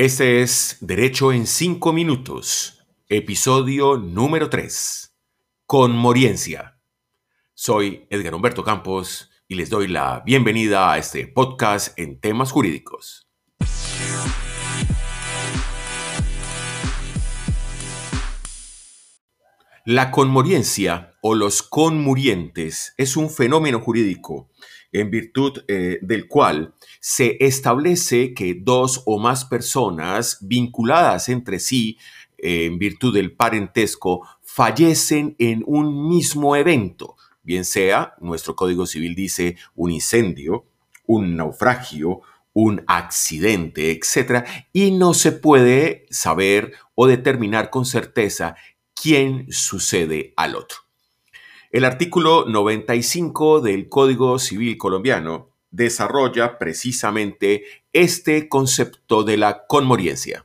Este es Derecho en 5 Minutos, episodio número 3, Conmoriencia. Soy Edgar Humberto Campos y les doy la bienvenida a este podcast en temas jurídicos. La conmoriencia o los conmurientes es un fenómeno jurídico en virtud eh, del cual se establece que dos o más personas vinculadas entre sí eh, en virtud del parentesco fallecen en un mismo evento, bien sea, nuestro Código Civil dice, un incendio, un naufragio, un accidente, etc. Y no se puede saber o determinar con certeza quién sucede al otro. El artículo 95 del Código Civil colombiano desarrolla precisamente este concepto de la conmoriencia.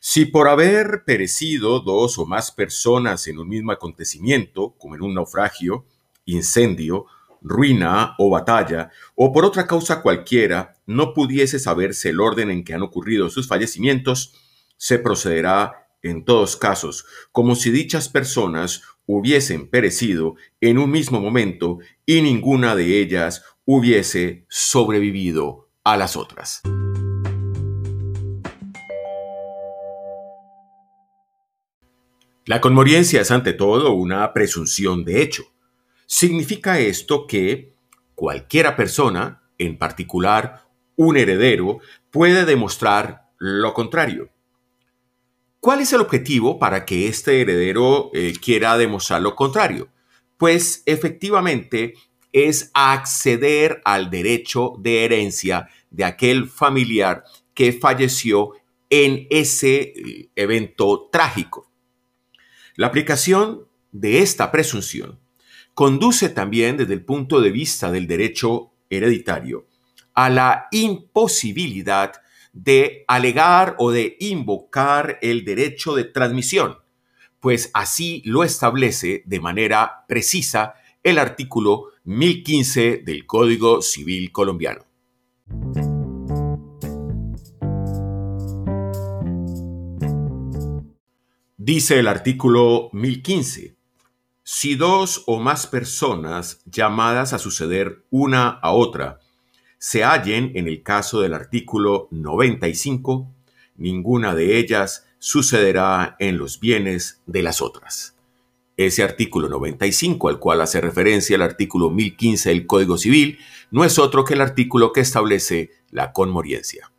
Si por haber perecido dos o más personas en un mismo acontecimiento, como en un naufragio, incendio, ruina o batalla, o por otra causa cualquiera, no pudiese saberse el orden en que han ocurrido sus fallecimientos, se procederá en todos casos, como si dichas personas hubiesen perecido en un mismo momento y ninguna de ellas hubiese sobrevivido a las otras. La conmoriencia es ante todo una presunción de hecho. Significa esto que cualquiera persona, en particular un heredero, puede demostrar lo contrario. ¿Cuál es el objetivo para que este heredero eh, quiera demostrar lo contrario? Pues efectivamente es acceder al derecho de herencia de aquel familiar que falleció en ese eh, evento trágico. La aplicación de esta presunción conduce también desde el punto de vista del derecho hereditario a la imposibilidad de alegar o de invocar el derecho de transmisión, pues así lo establece de manera precisa el artículo 1015 del Código Civil colombiano. Dice el artículo 1015, si dos o más personas llamadas a suceder una a otra se hallen en el caso del artículo 95, ninguna de ellas sucederá en los bienes de las otras. Ese artículo 95, al cual hace referencia el artículo 1015 del Código Civil, no es otro que el artículo que establece la conmoriencia.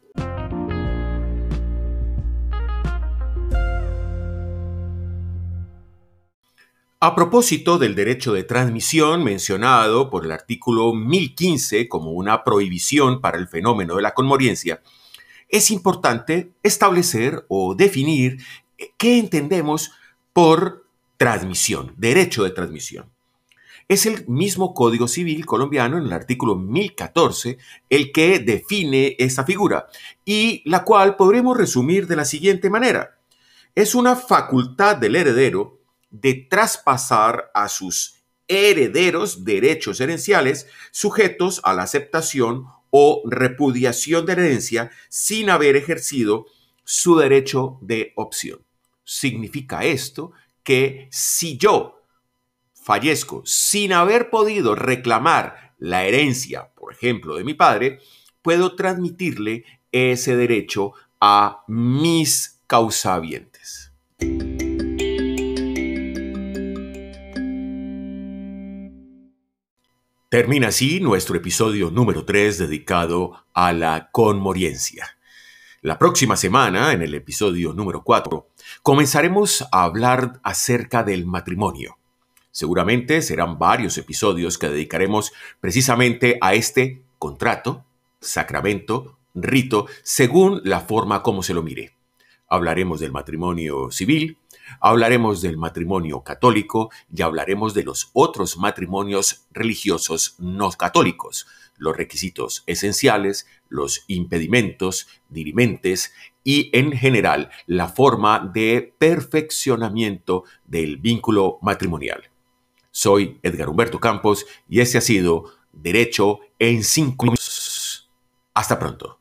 A propósito del derecho de transmisión mencionado por el artículo 1015 como una prohibición para el fenómeno de la conmoriencia, es importante establecer o definir qué entendemos por transmisión, derecho de transmisión. Es el mismo Código Civil colombiano en el artículo 1014 el que define esa figura y la cual podremos resumir de la siguiente manera. Es una facultad del heredero de traspasar a sus herederos derechos herenciales sujetos a la aceptación o repudiación de herencia sin haber ejercido su derecho de opción. Significa esto que si yo fallezco sin haber podido reclamar la herencia, por ejemplo, de mi padre, puedo transmitirle ese derecho a mis causavientes. Termina así nuestro episodio número 3 dedicado a la conmoriencia. La próxima semana, en el episodio número 4, comenzaremos a hablar acerca del matrimonio. Seguramente serán varios episodios que dedicaremos precisamente a este contrato, sacramento, rito, según la forma como se lo mire. Hablaremos del matrimonio civil, Hablaremos del matrimonio católico y hablaremos de los otros matrimonios religiosos no católicos, los requisitos esenciales, los impedimentos, dirimentes y en general la forma de perfeccionamiento del vínculo matrimonial. Soy Edgar Humberto Campos y este ha sido Derecho en 5 minutos. Hasta pronto.